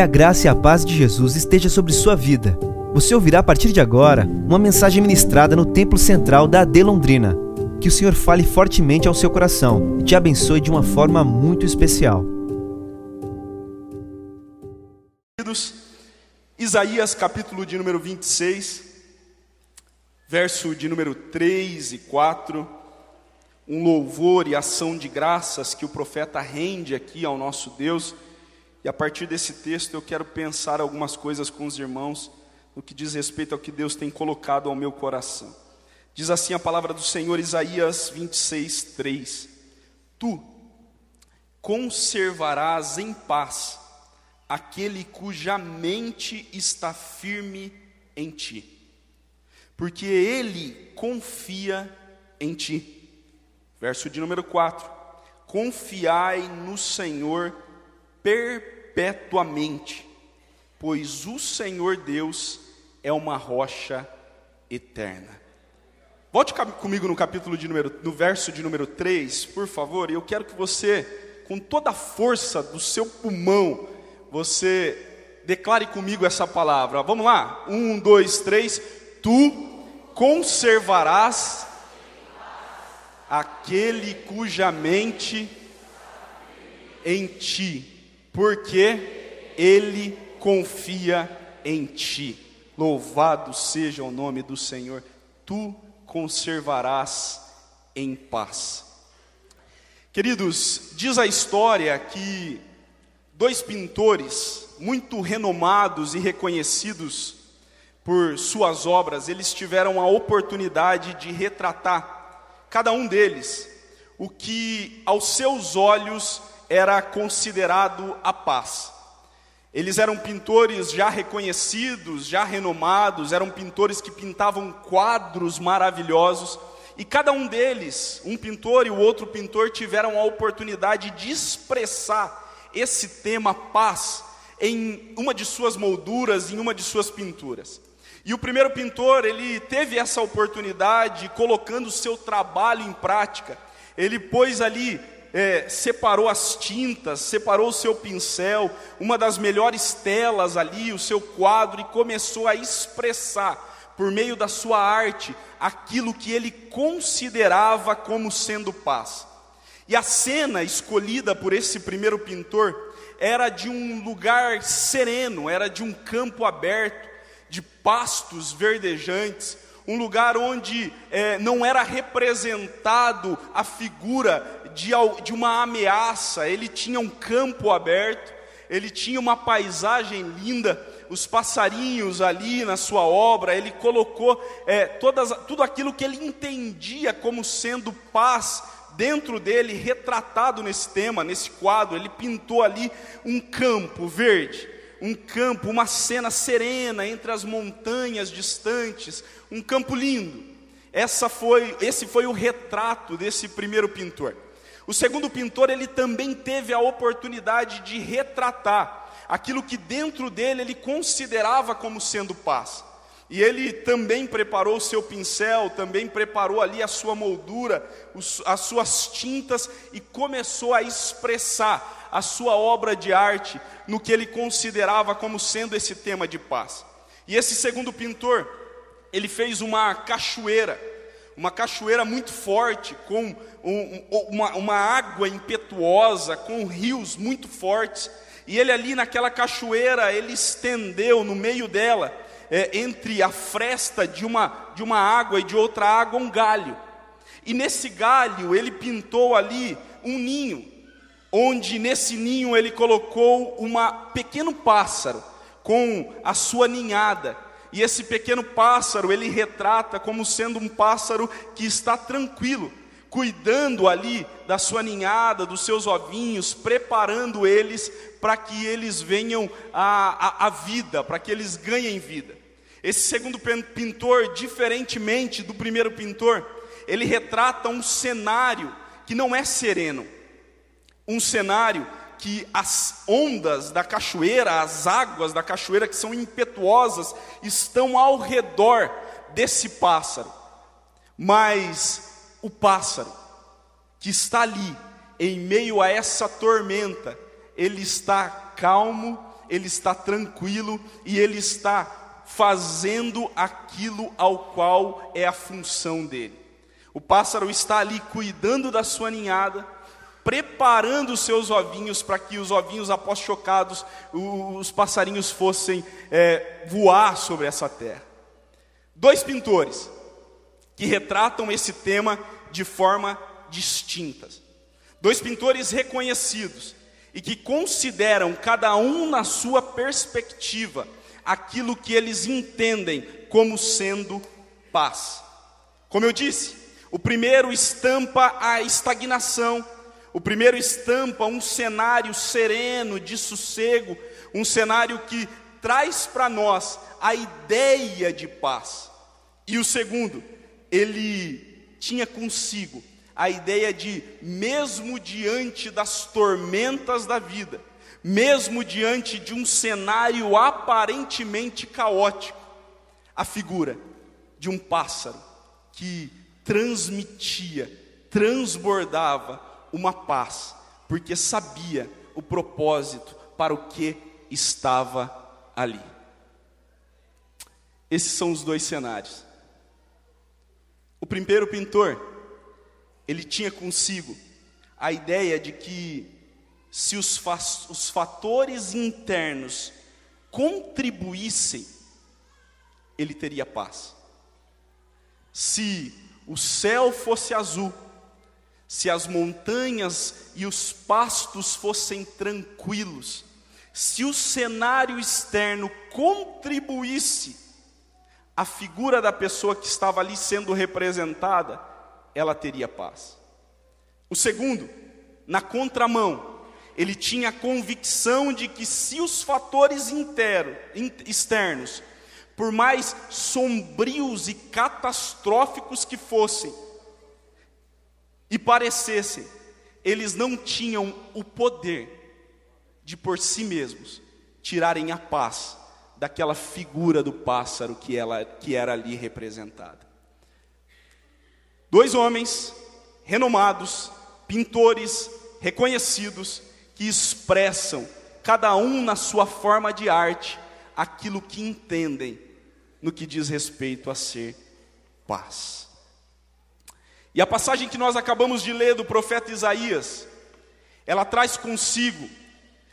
Que a graça e a paz de Jesus esteja sobre sua vida. Você ouvirá a partir de agora uma mensagem ministrada no Templo Central da AD Londrina. Que o Senhor fale fortemente ao seu coração e te abençoe de uma forma muito especial. Isaías capítulo de número 26, verso de número 3 e 4, um louvor e ação de graças que o profeta rende aqui ao nosso Deus. E a partir desse texto eu quero pensar algumas coisas com os irmãos no que diz respeito ao que Deus tem colocado ao meu coração. Diz assim a palavra do Senhor, Isaías 26, 3: Tu conservarás em paz aquele cuja mente está firme em ti, porque ele confia em ti. Verso de número 4: Confiai no Senhor perpetuamente, pois o Senhor Deus é uma rocha eterna. Volte comigo no capítulo de número, no verso de número 3, por favor, e eu quero que você, com toda a força do seu pulmão, você declare comigo essa palavra. Vamos lá? Um, dois, três. Tu conservarás aquele cuja mente em ti porque ele confia em ti. Louvado seja o nome do Senhor, tu conservarás em paz. Queridos, diz a história que dois pintores muito renomados e reconhecidos por suas obras, eles tiveram a oportunidade de retratar, cada um deles, o que aos seus olhos era considerado a paz. Eles eram pintores já reconhecidos, já renomados, eram pintores que pintavam quadros maravilhosos, e cada um deles, um pintor e o outro pintor, tiveram a oportunidade de expressar esse tema paz em uma de suas molduras, em uma de suas pinturas. E o primeiro pintor, ele teve essa oportunidade, colocando o seu trabalho em prática, ele pôs ali é, separou as tintas, separou o seu pincel, uma das melhores telas ali, o seu quadro, e começou a expressar, por meio da sua arte, aquilo que ele considerava como sendo paz. E a cena escolhida por esse primeiro pintor era de um lugar sereno, era de um campo aberto, de pastos verdejantes, um lugar onde é, não era representado a figura de, de uma ameaça, ele tinha um campo aberto, ele tinha uma paisagem linda, os passarinhos ali na sua obra, ele colocou é, todas, tudo aquilo que ele entendia como sendo paz dentro dele, retratado nesse tema, nesse quadro. Ele pintou ali um campo verde, um campo, uma cena serena entre as montanhas distantes, um campo lindo. Essa foi, esse foi o retrato desse primeiro pintor. O segundo pintor, ele também teve a oportunidade de retratar aquilo que dentro dele ele considerava como sendo paz. E ele também preparou o seu pincel, também preparou ali a sua moldura, as suas tintas e começou a expressar a sua obra de arte no que ele considerava como sendo esse tema de paz. E esse segundo pintor, ele fez uma cachoeira, uma cachoeira muito forte, com um, uma, uma água impetuosa, com rios muito fortes, e ele ali naquela cachoeira, ele estendeu no meio dela, é, entre a fresta de uma, de uma água e de outra água, um galho. E nesse galho ele pintou ali um ninho, onde nesse ninho ele colocou um pequeno pássaro com a sua ninhada. E esse pequeno pássaro ele retrata como sendo um pássaro que está tranquilo, cuidando ali da sua ninhada, dos seus ovinhos, preparando eles para que eles venham à, à vida, para que eles ganhem vida. Esse segundo pintor, diferentemente do primeiro pintor, ele retrata um cenário que não é sereno, um cenário que as ondas da cachoeira, as águas da cachoeira que são impetuosas, estão ao redor desse pássaro. Mas o pássaro que está ali, em meio a essa tormenta, ele está calmo, ele está tranquilo e ele está fazendo aquilo ao qual é a função dele. O pássaro está ali cuidando da sua ninhada, preparando os seus ovinhos para que os ovinhos, após chocados, os passarinhos fossem é, voar sobre essa terra. Dois pintores que retratam esse tema de forma distinta. Dois pintores reconhecidos e que consideram, cada um na sua perspectiva, aquilo que eles entendem como sendo paz. Como eu disse, o primeiro estampa a estagnação, o primeiro estampa um cenário sereno, de sossego, um cenário que traz para nós a ideia de paz. E o segundo, ele tinha consigo a ideia de, mesmo diante das tormentas da vida, mesmo diante de um cenário aparentemente caótico, a figura de um pássaro que transmitia, transbordava uma paz, porque sabia o propósito para o que estava ali. Esses são os dois cenários. O primeiro pintor, ele tinha consigo a ideia de que se os, fa os fatores internos contribuíssem, ele teria paz. Se o céu fosse azul, se as montanhas e os pastos fossem tranquilos, se o cenário externo contribuísse, a figura da pessoa que estava ali sendo representada, ela teria paz. O segundo, na contramão, ele tinha a convicção de que se os fatores interos, externos, por mais sombrios e catastróficos que fossem, e parecessem, eles não tinham o poder de por si mesmos tirarem a paz daquela figura do pássaro que, ela, que era ali representada. Dois homens renomados, pintores reconhecidos, que expressam, cada um na sua forma de arte, aquilo que entendem no que diz respeito a ser paz. E a passagem que nós acabamos de ler do profeta Isaías, ela traz consigo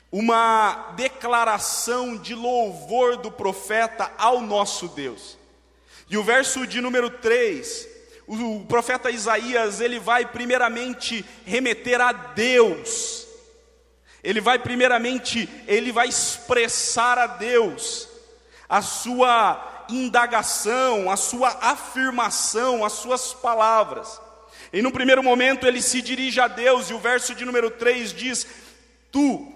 uma declaração de louvor do profeta ao nosso Deus. E o verso de número 3, o profeta Isaías, ele vai primeiramente remeter a Deus. Ele vai primeiramente, ele vai expressar a Deus a sua indagação, a sua afirmação, as suas palavras. E no primeiro momento ele se dirige a Deus, e o verso de número 3 diz: Tu,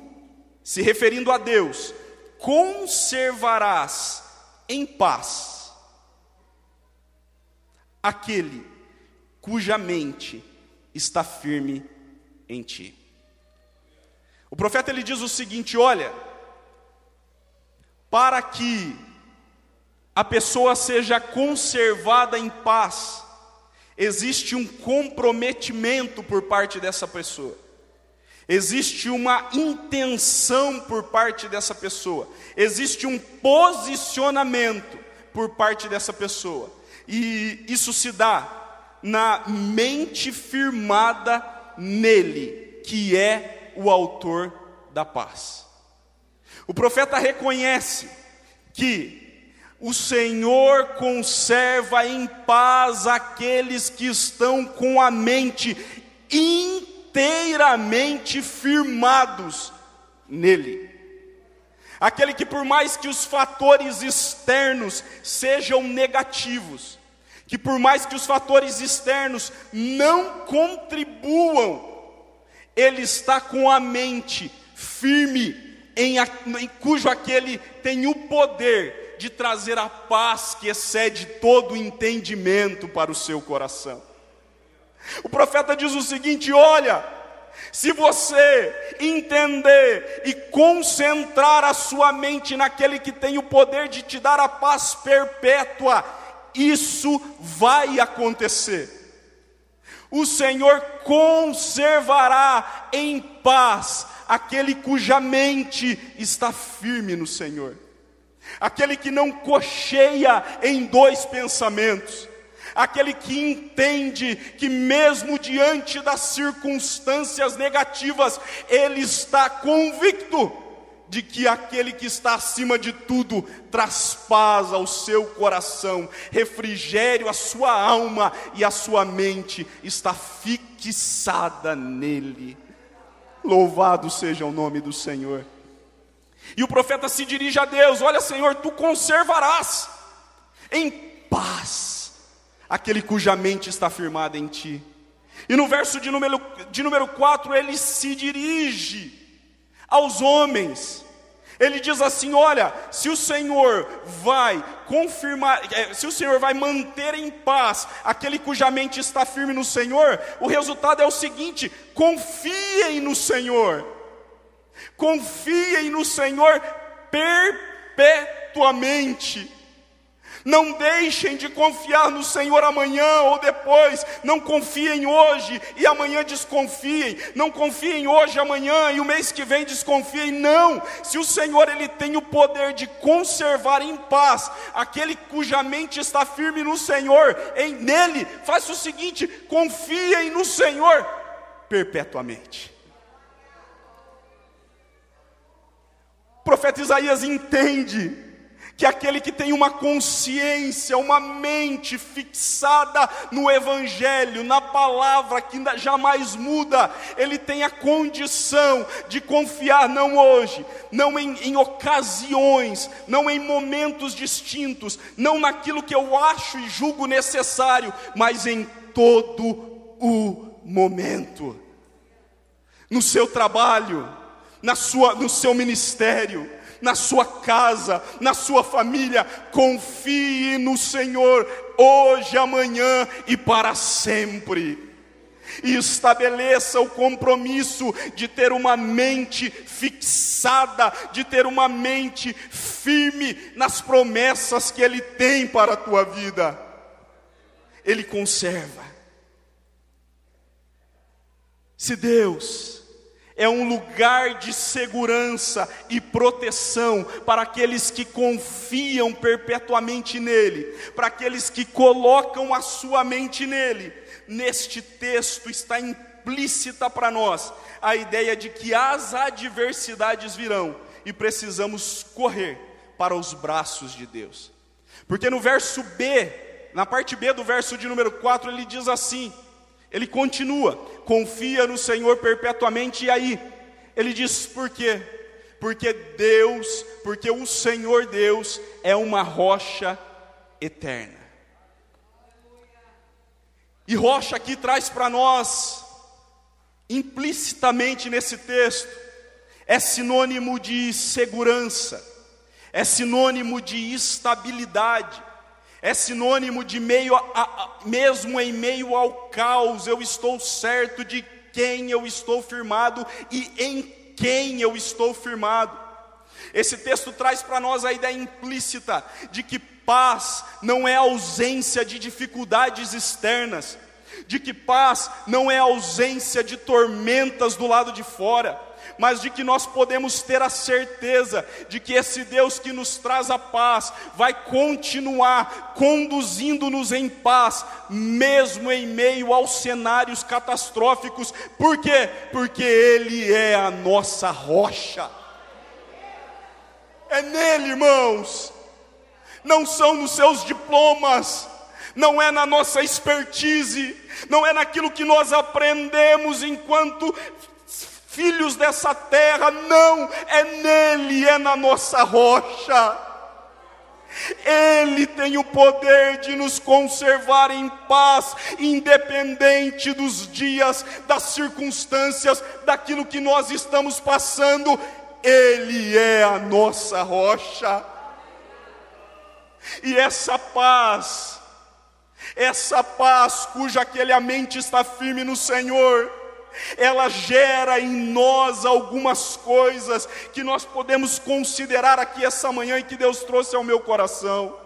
se referindo a Deus, conservarás em paz aquele cuja mente está firme em ti. O profeta ele diz o seguinte: olha, para que a pessoa seja conservada em paz, existe um comprometimento por parte dessa pessoa, existe uma intenção por parte dessa pessoa, existe um posicionamento por parte dessa pessoa, e isso se dá na mente firmada nele, que é o autor da paz. O profeta reconhece que o Senhor conserva em paz aqueles que estão com a mente inteiramente firmados nele. Aquele que, por mais que os fatores externos sejam negativos, que por mais que os fatores externos não contribuam, ele está com a mente firme, em, em cujo aquele tem o poder de trazer a paz que excede todo entendimento para o seu coração. O profeta diz o seguinte: olha, se você entender e concentrar a sua mente naquele que tem o poder de te dar a paz perpétua, isso vai acontecer. O Senhor conservará em paz aquele cuja mente está firme no Senhor, aquele que não cocheia em dois pensamentos, aquele que entende que, mesmo diante das circunstâncias negativas, ele está convicto de que aquele que está acima de tudo traz paz ao seu coração, refrigério à sua alma e a sua mente está fixada nele. Louvado seja o nome do Senhor. E o profeta se dirige a Deus: Olha, Senhor, tu conservarás em paz aquele cuja mente está firmada em ti. E no verso de número, de número 4, ele se dirige aos homens. Ele diz assim: Olha, se o Senhor vai confirmar, é, se o Senhor vai manter em paz aquele cuja mente está firme no Senhor, o resultado é o seguinte: confiem no Senhor, confiem no Senhor perpetuamente. Não deixem de confiar no Senhor amanhã ou depois. Não confiem hoje e amanhã desconfiem. Não confiem hoje, amanhã e o mês que vem desconfiem. Não. Se o Senhor ele tem o poder de conservar em paz aquele cuja mente está firme no Senhor, em nele, faça o seguinte: confiem no Senhor perpetuamente. O profeta Isaías entende que aquele que tem uma consciência, uma mente fixada no Evangelho, na palavra que jamais muda, ele tem a condição de confiar não hoje, não em, em ocasiões, não em momentos distintos, não naquilo que eu acho e julgo necessário, mas em todo o momento, no seu trabalho, na sua, no seu ministério na sua casa, na sua família. Confie no Senhor hoje, amanhã e para sempre. E estabeleça o compromisso de ter uma mente fixada, de ter uma mente firme nas promessas que Ele tem para a tua vida. Ele conserva. Se Deus é um lugar de segurança e proteção para aqueles que confiam perpetuamente nele, para aqueles que colocam a sua mente nele. Neste texto está implícita para nós a ideia de que as adversidades virão e precisamos correr para os braços de Deus. Porque no verso B, na parte B do verso de número 4, ele diz assim: ele continua, confia no Senhor perpetuamente, e aí, ele diz por quê? Porque Deus, porque o Senhor Deus é uma rocha eterna. E rocha aqui traz para nós, implicitamente nesse texto, é sinônimo de segurança, é sinônimo de estabilidade, é sinônimo de meio a, a, mesmo em meio ao caos, eu estou certo de quem eu estou firmado e em quem eu estou firmado. Esse texto traz para nós a ideia implícita de que paz não é ausência de dificuldades externas, de que paz não é ausência de tormentas do lado de fora mas de que nós podemos ter a certeza de que esse Deus que nos traz a paz vai continuar conduzindo-nos em paz, mesmo em meio aos cenários catastróficos. Por quê? Porque Ele é a nossa rocha. É nele, irmãos. Não são nos seus diplomas, não é na nossa expertise, não é naquilo que nós aprendemos enquanto filhos dessa terra, não, é nele, é na nossa rocha. Ele tem o poder de nos conservar em paz, independente dos dias, das circunstâncias, daquilo que nós estamos passando. Ele é a nossa rocha. E essa paz, essa paz cuja aquele a mente está firme no Senhor, ela gera em nós algumas coisas que nós podemos considerar aqui essa manhã e que Deus trouxe ao meu coração.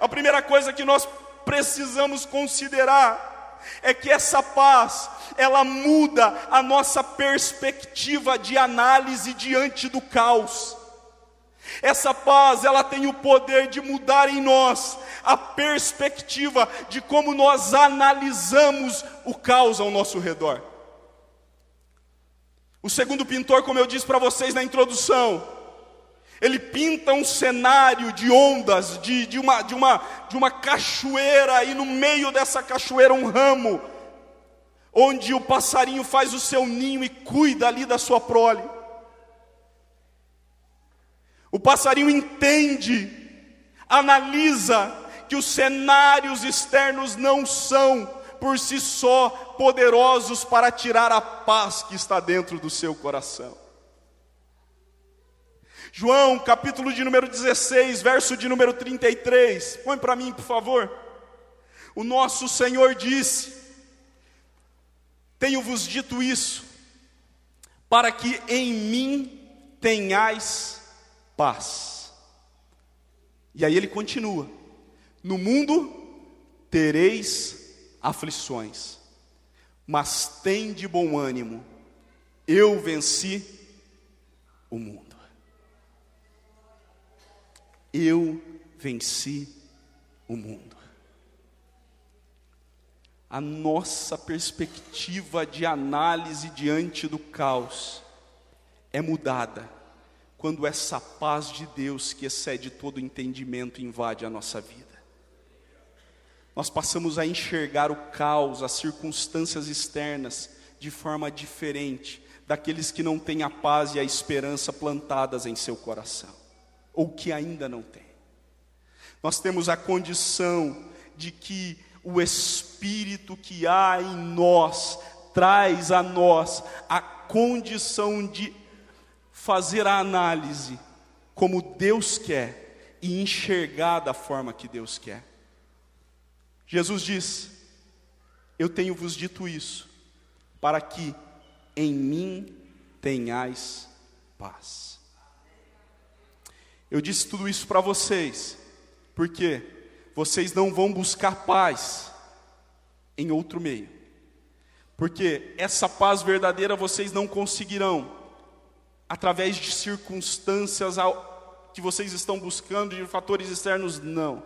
A primeira coisa que nós precisamos considerar é que essa paz, ela muda a nossa perspectiva de análise diante do caos. Essa paz, ela tem o poder de mudar em nós a perspectiva de como nós analisamos o caos ao nosso redor. O segundo pintor, como eu disse para vocês na introdução, ele pinta um cenário de ondas, de, de, uma, de, uma, de uma cachoeira, e no meio dessa cachoeira um ramo, onde o passarinho faz o seu ninho e cuida ali da sua prole. O passarinho entende, analisa que os cenários externos não são por si só poderosos para tirar a paz que está dentro do seu coração. João, capítulo de número 16, verso de número 33. Põe para mim, por favor. O nosso Senhor disse: Tenho-vos dito isso, para que em mim tenhais paz. E aí ele continua: no mundo tereis aflições, mas tem de bom ânimo, eu venci o mundo. Eu venci o mundo. A nossa perspectiva de análise diante do caos é mudada quando essa paz de Deus, que excede todo entendimento, invade a nossa vida nós passamos a enxergar o caos, as circunstâncias externas, de forma diferente daqueles que não têm a paz e a esperança plantadas em seu coração, ou que ainda não têm. Nós temos a condição de que o Espírito que há em nós traz a nós a condição de fazer a análise como Deus quer e enxergar da forma que Deus quer. Jesus diz: Eu tenho vos dito isso, para que em mim tenhais paz. Eu disse tudo isso para vocês, porque vocês não vão buscar paz em outro meio, porque essa paz verdadeira vocês não conseguirão através de circunstâncias que vocês estão buscando, de fatores externos, não.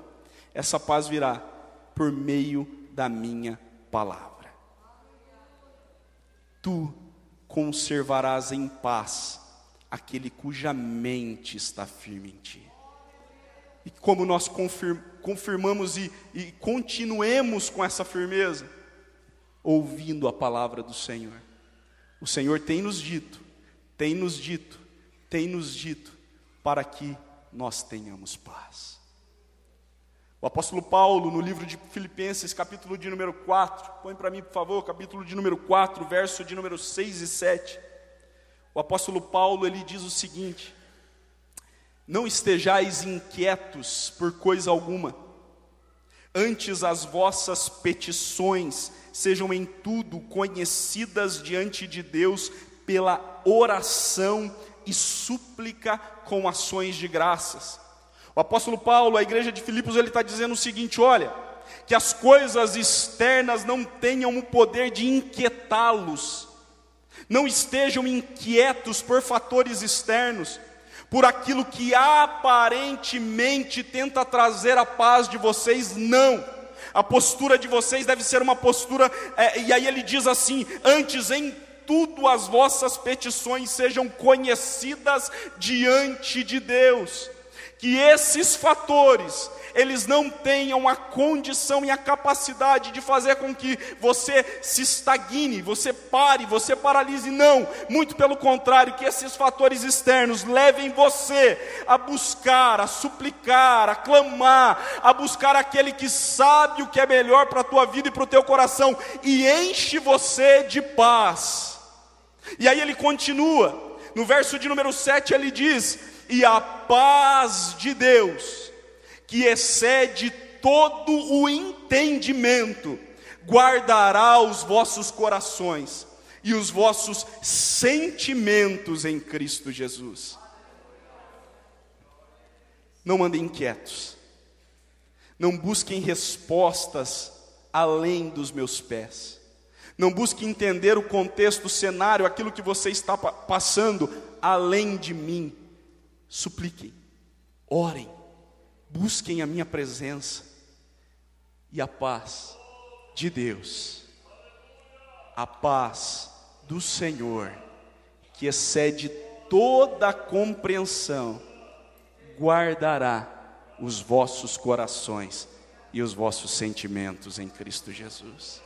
Essa paz virá por meio da minha palavra. Tu conservarás em paz aquele cuja mente está firme em ti. E como nós confirm, confirmamos e, e continuemos com essa firmeza, ouvindo a palavra do Senhor. O Senhor tem nos dito, tem nos dito, tem nos dito, para que nós tenhamos paz. O apóstolo Paulo, no livro de Filipenses, capítulo de número 4, põe para mim, por favor, capítulo de número 4, verso de número 6 e 7. O apóstolo Paulo, ele diz o seguinte: Não estejais inquietos por coisa alguma, antes as vossas petições sejam em tudo conhecidas diante de Deus pela oração e súplica com ações de graças o apóstolo Paulo, a igreja de Filipos, ele está dizendo o seguinte: olha, que as coisas externas não tenham o poder de inquietá-los, não estejam inquietos por fatores externos, por aquilo que aparentemente tenta trazer a paz de vocês, não. A postura de vocês deve ser uma postura, é, e aí ele diz assim: antes em tudo as vossas petições sejam conhecidas diante de Deus que esses fatores eles não tenham a condição e a capacidade de fazer com que você se estagne, você pare, você paralise, não, muito pelo contrário, que esses fatores externos levem você a buscar, a suplicar, a clamar, a buscar aquele que sabe o que é melhor para a tua vida e para o teu coração e enche você de paz. E aí ele continua, no verso de número 7 ele diz: e a paz de Deus, que excede todo o entendimento, guardará os vossos corações e os vossos sentimentos em Cristo Jesus. Não andem inquietos, não busquem respostas além dos meus pés. Não busque entender o contexto, o cenário, aquilo que você está passando além de mim. Supliquem, orem, busquem a minha presença e a paz de Deus, a paz do Senhor, que excede toda a compreensão, guardará os vossos corações e os vossos sentimentos em Cristo Jesus.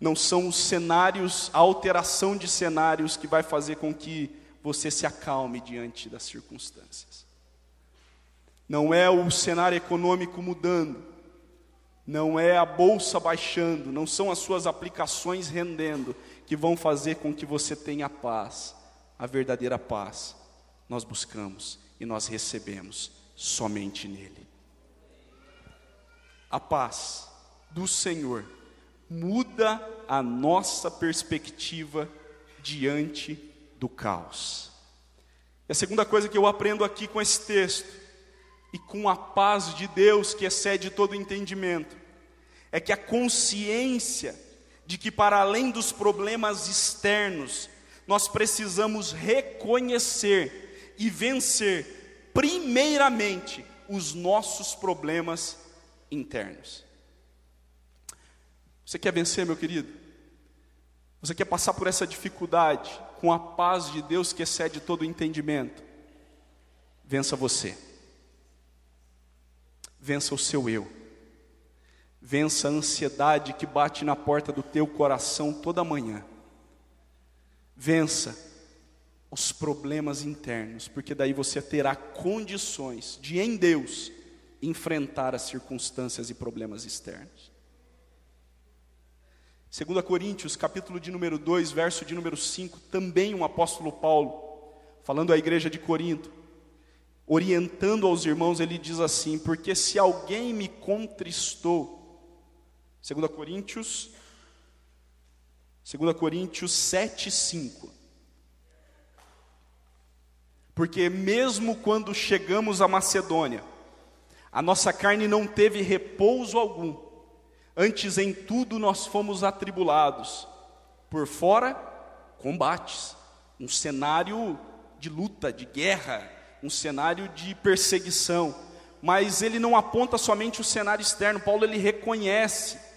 Não são os cenários, a alteração de cenários que vai fazer com que você se acalme diante das circunstâncias. Não é o cenário econômico mudando, não é a bolsa baixando, não são as suas aplicações rendendo que vão fazer com que você tenha paz. A verdadeira paz nós buscamos e nós recebemos somente nele. A paz do Senhor muda a nossa perspectiva diante do caos. E a segunda coisa que eu aprendo aqui com esse texto, e com a paz de Deus que excede todo entendimento, é que a consciência de que, para além dos problemas externos, nós precisamos reconhecer e vencer, primeiramente, os nossos problemas internos. Você quer vencer, meu querido? Você quer passar por essa dificuldade com a paz de Deus que excede todo o entendimento? Vença você. Vença o seu eu. Vença a ansiedade que bate na porta do teu coração toda manhã. Vença os problemas internos, porque daí você terá condições de em Deus enfrentar as circunstâncias e problemas externos. 2 Coríntios, capítulo de número 2, verso de número 5, também um apóstolo Paulo, falando à igreja de Corinto, orientando aos irmãos, ele diz assim: Porque se alguém me contristou, 2 Coríntios, 2 Coríntios 7, 5. Porque mesmo quando chegamos a Macedônia, a nossa carne não teve repouso algum. Antes em tudo nós fomos atribulados. Por fora, combates, um cenário de luta, de guerra, um cenário de perseguição. Mas ele não aponta somente o cenário externo. Paulo ele reconhece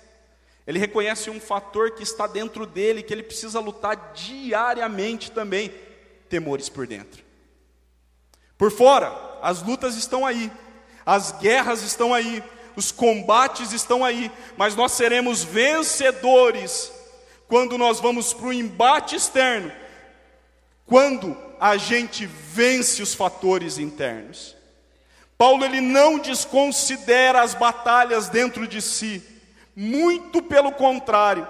ele reconhece um fator que está dentro dele, que ele precisa lutar diariamente também: temores por dentro. Por fora, as lutas estão aí, as guerras estão aí, os combates estão aí, mas nós seremos vencedores quando nós vamos para o embate externo, quando a gente vence os fatores internos. Paulo ele não desconsidera as batalhas dentro de si, muito pelo contrário.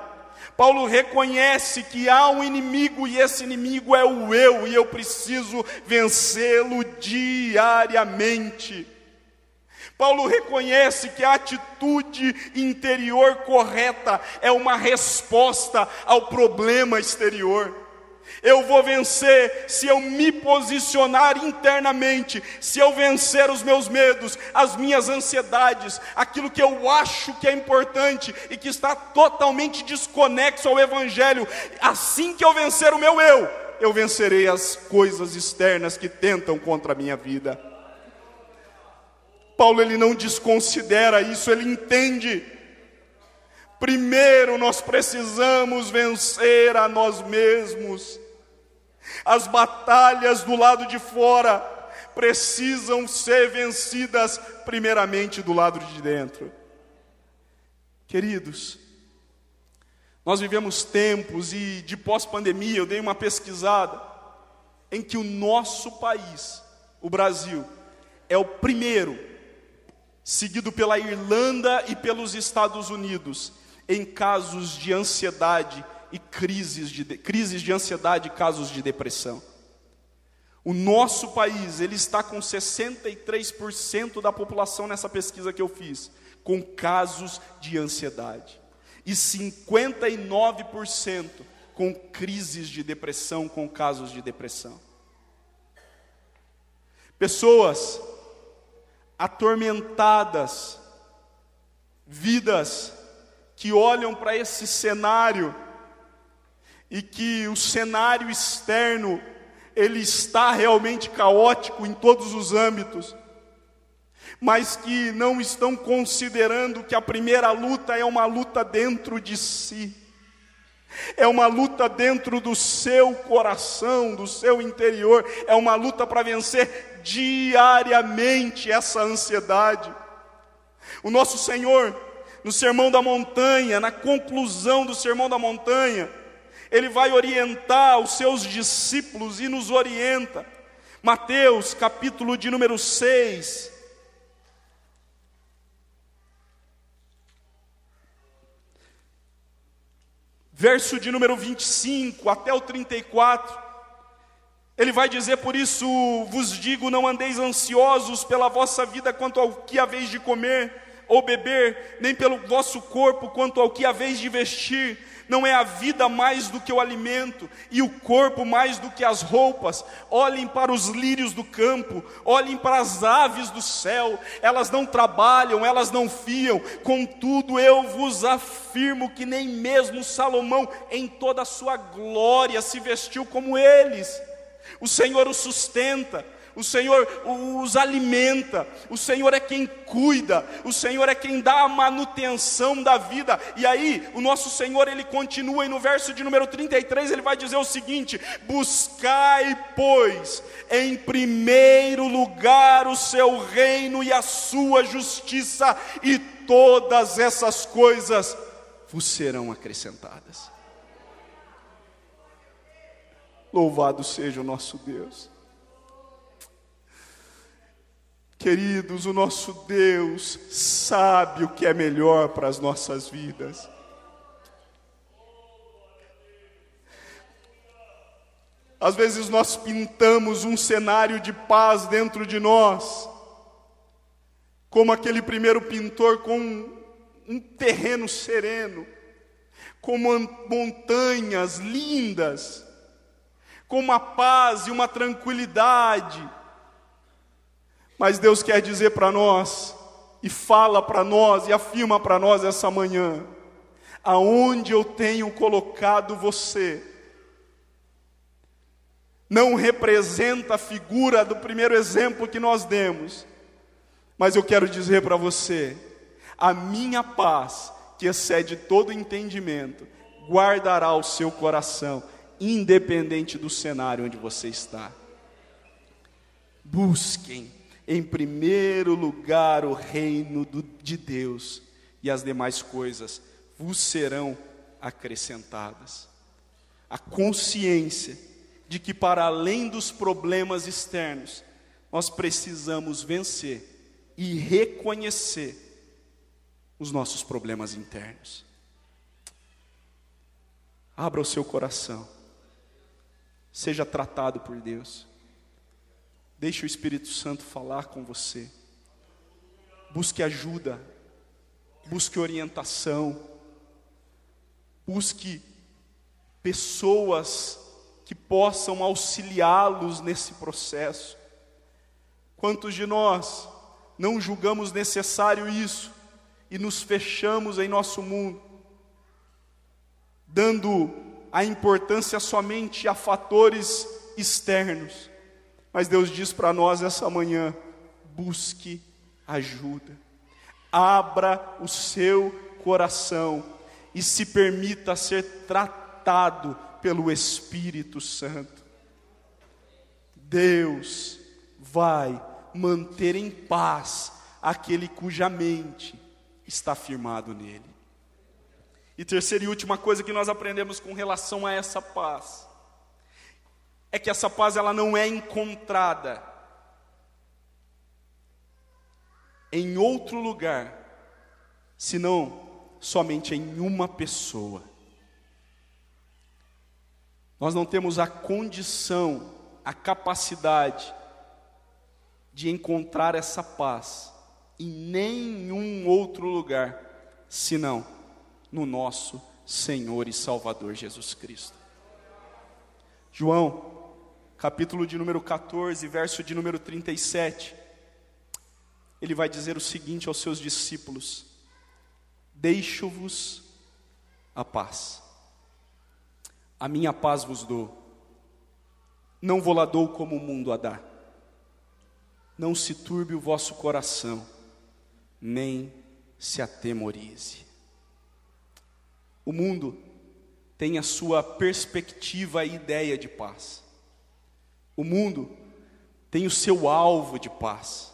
Paulo reconhece que há um inimigo e esse inimigo é o eu e eu preciso vencê-lo diariamente. Paulo reconhece que a atitude interior correta é uma resposta ao problema exterior. Eu vou vencer se eu me posicionar internamente, se eu vencer os meus medos, as minhas ansiedades, aquilo que eu acho que é importante e que está totalmente desconexo ao Evangelho. Assim que eu vencer o meu eu, eu vencerei as coisas externas que tentam contra a minha vida. Paulo ele não desconsidera isso, ele entende. Primeiro nós precisamos vencer a nós mesmos. As batalhas do lado de fora precisam ser vencidas primeiramente do lado de dentro. Queridos, nós vivemos tempos e de pós-pandemia, eu dei uma pesquisada, em que o nosso país, o Brasil, é o primeiro seguido pela Irlanda e pelos Estados Unidos, em casos de ansiedade e crises de, crises de ansiedade e casos de depressão. O nosso país, ele está com 63% da população nessa pesquisa que eu fiz, com casos de ansiedade. E 59% com crises de depressão, com casos de depressão. Pessoas atormentadas, Vidas que olham para esse cenário e que o cenário externo ele está realmente caótico em todos os âmbitos, mas que não estão considerando que a primeira luta é uma luta dentro de si. É uma luta dentro do seu coração, do seu interior, é uma luta para vencer diariamente essa ansiedade. O nosso Senhor, no Sermão da Montanha, na conclusão do Sermão da Montanha, ele vai orientar os seus discípulos e nos orienta. Mateus, capítulo de número 6. Verso de número 25 até o 34. Ele vai dizer: Por isso vos digo, não andeis ansiosos pela vossa vida quanto ao que haveis de comer ou beber, nem pelo vosso corpo quanto ao que haveis de vestir. Não é a vida mais do que o alimento, e o corpo mais do que as roupas. Olhem para os lírios do campo, olhem para as aves do céu, elas não trabalham, elas não fiam, contudo eu vos afirmo que nem mesmo Salomão, em toda a sua glória, se vestiu como eles. O Senhor os sustenta, o Senhor os alimenta, o Senhor é quem cuida, o Senhor é quem dá a manutenção da vida. E aí, o nosso Senhor, ele continua e no verso de número 33, ele vai dizer o seguinte: Buscai, pois, em primeiro lugar o seu reino e a sua justiça, e todas essas coisas vos serão acrescentadas. Louvado seja o nosso Deus. Queridos, o nosso Deus sabe o que é melhor para as nossas vidas. Às vezes nós pintamos um cenário de paz dentro de nós, como aquele primeiro pintor com um terreno sereno, com montanhas lindas, com uma paz e uma tranquilidade. Mas Deus quer dizer para nós, e fala para nós, e afirma para nós essa manhã: aonde eu tenho colocado você, não representa a figura do primeiro exemplo que nós demos, mas eu quero dizer para você: a minha paz, que excede todo entendimento, guardará o seu coração independente do cenário onde você está. Busquem em primeiro lugar o reino do, de Deus, e as demais coisas vos serão acrescentadas. A consciência de que, para além dos problemas externos, nós precisamos vencer e reconhecer os nossos problemas internos. Abra o seu coração. Seja tratado por Deus. Deixe o Espírito Santo falar com você. Busque ajuda. Busque orientação. Busque pessoas que possam auxiliá-los nesse processo. Quantos de nós não julgamos necessário isso e nos fechamos em nosso mundo, dando a importância somente a fatores externos. Mas Deus diz para nós essa manhã: busque ajuda, abra o seu coração e se permita ser tratado pelo Espírito Santo. Deus vai manter em paz aquele cuja mente está firmado nele. E terceira e última coisa que nós aprendemos com relação a essa paz é que essa paz ela não é encontrada em outro lugar, senão somente em uma pessoa. Nós não temos a condição, a capacidade de encontrar essa paz em nenhum outro lugar, senão no nosso Senhor e Salvador Jesus Cristo. João, capítulo de número 14, verso de número 37, ele vai dizer o seguinte aos seus discípulos: Deixo-vos a paz. A minha paz vos dou. Não vou lá dou como o mundo a dá. Não se turbe o vosso coração, nem se atemorize. O mundo tem a sua perspectiva e ideia de paz. O mundo tem o seu alvo de paz.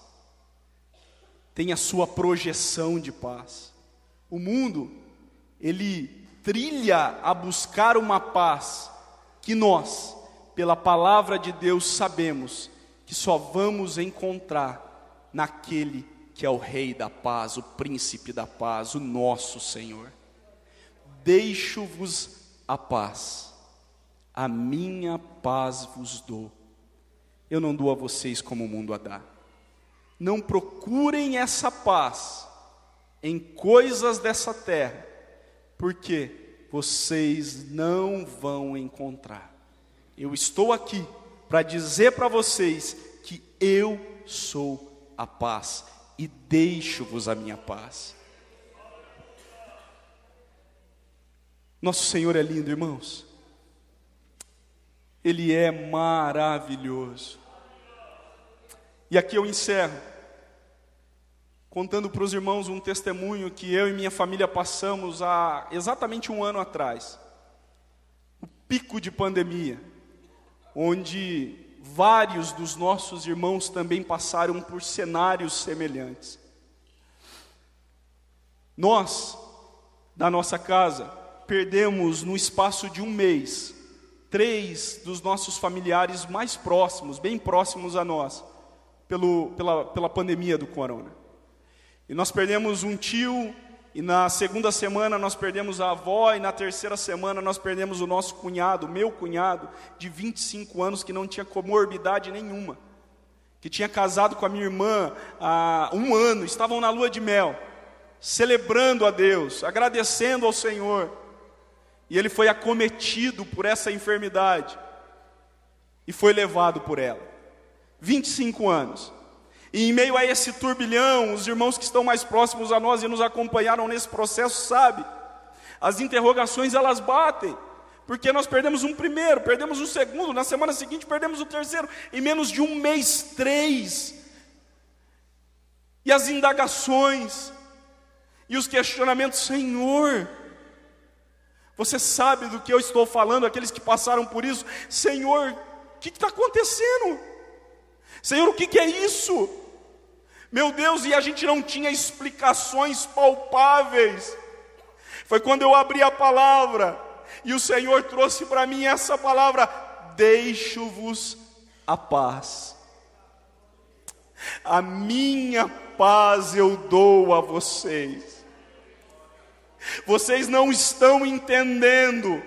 Tem a sua projeção de paz. O mundo, ele trilha a buscar uma paz que nós, pela palavra de Deus, sabemos que só vamos encontrar naquele que é o Rei da paz, o Príncipe da paz, o nosso Senhor. Deixo-vos a paz, a minha paz vos dou. Eu não dou a vocês como o mundo a dá. Não procurem essa paz em coisas dessa terra, porque vocês não vão encontrar. Eu estou aqui para dizer para vocês que eu sou a paz e deixo-vos a minha paz. Nosso Senhor é lindo, irmãos. Ele é maravilhoso. E aqui eu encerro, contando para os irmãos um testemunho que eu e minha família passamos há exatamente um ano atrás. O pico de pandemia, onde vários dos nossos irmãos também passaram por cenários semelhantes. Nós, da nossa casa, perdemos no espaço de um mês três dos nossos familiares mais próximos, bem próximos a nós, pelo, pela, pela pandemia do corona. E nós perdemos um tio, e na segunda semana nós perdemos a avó, e na terceira semana nós perdemos o nosso cunhado, meu cunhado, de 25 anos, que não tinha comorbidade nenhuma, que tinha casado com a minha irmã há um ano, estavam na lua de mel, celebrando a Deus, agradecendo ao Senhor, e ele foi acometido por essa enfermidade, e foi levado por ela. 25 anos. E em meio a esse turbilhão, os irmãos que estão mais próximos a nós e nos acompanharam nesse processo, sabe? As interrogações elas batem. Porque nós perdemos um primeiro, perdemos um segundo, na semana seguinte perdemos o terceiro, em menos de um mês, três. E as indagações, e os questionamentos, Senhor, você sabe do que eu estou falando, aqueles que passaram por isso, Senhor, o que está acontecendo? Senhor, o que, que é isso? Meu Deus, e a gente não tinha explicações palpáveis. Foi quando eu abri a palavra e o Senhor trouxe para mim essa palavra: Deixo-vos a paz. A minha paz eu dou a vocês. Vocês não estão entendendo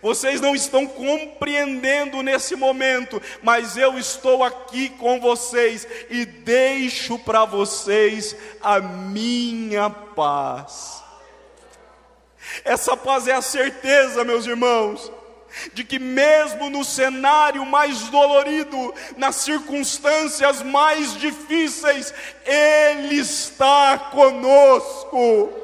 vocês não estão compreendendo nesse momento, mas eu estou aqui com vocês e deixo para vocês a minha paz. Essa paz é a certeza, meus irmãos, de que mesmo no cenário mais dolorido, nas circunstâncias mais difíceis, Ele está conosco.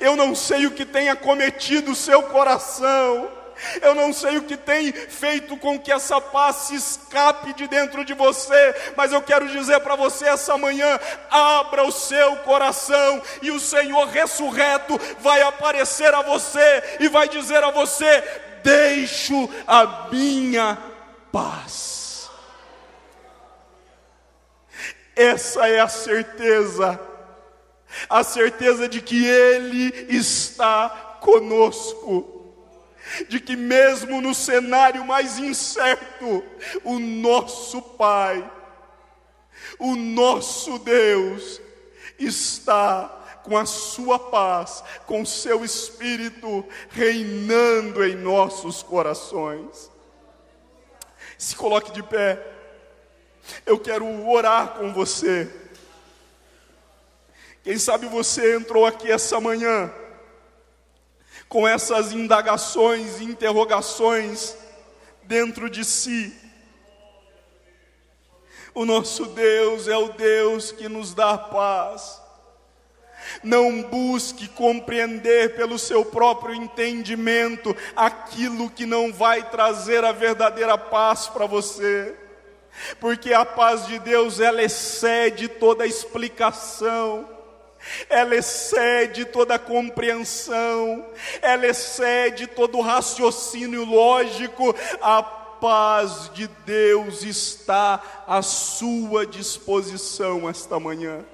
Eu não sei o que tem acometido o seu coração. Eu não sei o que tem feito com que essa paz se escape de dentro de você, mas eu quero dizer para você essa manhã: abra o seu coração e o Senhor ressurreto vai aparecer a você e vai dizer a você: Deixo a minha paz. Essa é a certeza a certeza de que Ele está conosco, de que mesmo no cenário mais incerto, o nosso Pai, o nosso Deus, está com a sua paz, com o seu espírito reinando em nossos corações. Se coloque de pé, eu quero orar com você. Quem sabe você entrou aqui essa manhã com essas indagações e interrogações dentro de si. O nosso Deus é o Deus que nos dá paz. Não busque compreender pelo seu próprio entendimento aquilo que não vai trazer a verdadeira paz para você. Porque a paz de Deus ela excede toda explicação. Ela excede toda compreensão, ela excede todo raciocínio lógico. A paz de Deus está à sua disposição esta manhã.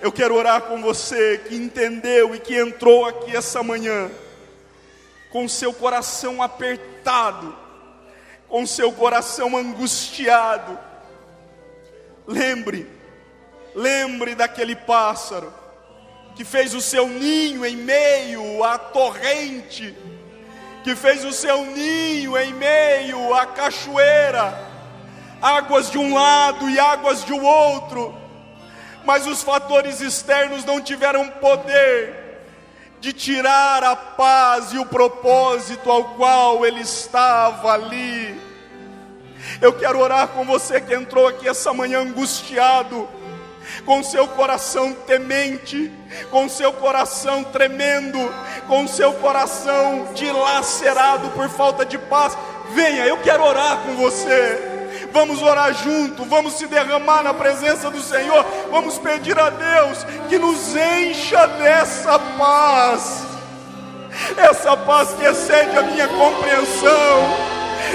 Eu quero orar com você que entendeu e que entrou aqui essa manhã com seu coração apertado, com seu coração angustiado. Lembre, lembre daquele pássaro que fez o seu ninho em meio à torrente que fez o seu ninho em meio à cachoeira, águas de um lado e águas de um outro, mas os fatores externos não tiveram poder de tirar a paz e o propósito ao qual ele estava ali. Eu quero orar com você que entrou aqui essa manhã angustiado, com seu coração temente, com seu coração tremendo, com seu coração dilacerado por falta de paz. Venha, eu quero orar com você. Vamos orar junto, vamos se derramar na presença do Senhor, vamos pedir a Deus que nos encha dessa paz, essa paz que excede a minha compreensão,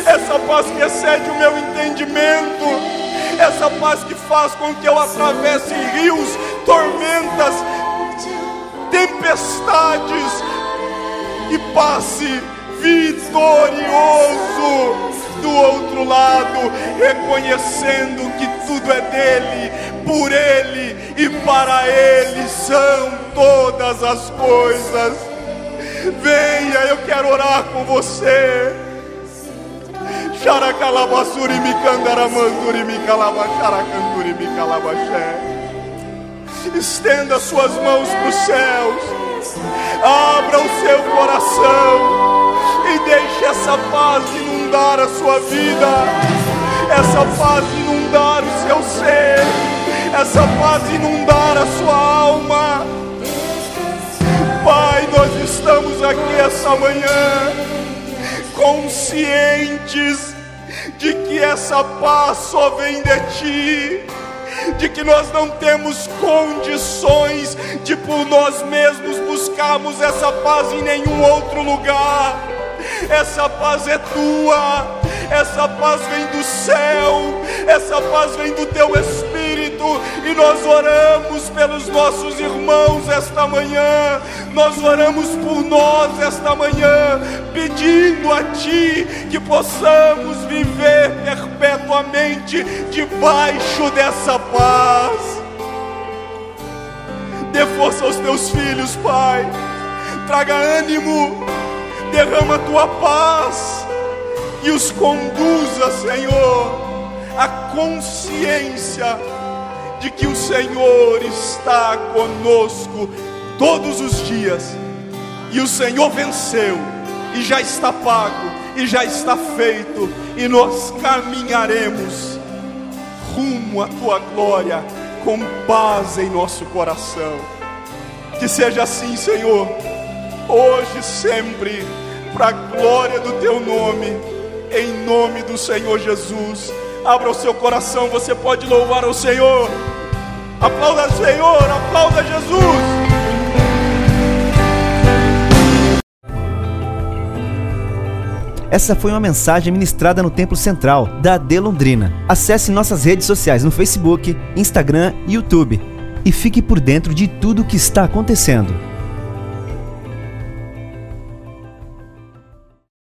essa paz que excede o meu entendimento essa paz que faz com que eu atravesse rios, tormentas, tempestades e passe vitorioso do outro lado, reconhecendo que tudo é dele, por ele e para ele são todas as coisas. Venha, eu quero orar com você. Xaracalabassuri mi candaramanduri mi calabaxaracanduri mi calabaxé. Estenda suas mãos para os céus. Abra o seu coração e deixe essa paz inundar a sua vida. Essa paz inundar o seu ser. Essa paz inundar a sua alma. Pai, nós estamos aqui essa manhã conscientes de que essa paz só vem de ti, de que nós não temos condições de por nós mesmos buscarmos essa paz em nenhum outro lugar. Essa paz é tua, essa paz vem do céu, essa paz vem do teu Espírito, e nós oramos pelos nossos irmãos esta manhã, nós oramos por nós esta manhã, pedindo a Ti que possamos viver perpetuamente debaixo dessa paz. Dê força aos teus filhos, Pai, traga ânimo, derrama a tua paz e os conduza, Senhor, à consciência de que o Senhor está conosco todos os dias, e o Senhor venceu, e já está pago, e já está feito, e nós caminharemos rumo à tua glória com paz em nosso coração. Que seja assim, Senhor, hoje sempre, para a glória do teu nome em nome do Senhor Jesus. Abra o seu coração, você pode louvar ao Senhor. Aplauda o Senhor, aplauda Jesus. Essa foi uma mensagem ministrada no Templo Central da AD Londrina. Acesse nossas redes sociais no Facebook, Instagram e YouTube e fique por dentro de tudo o que está acontecendo.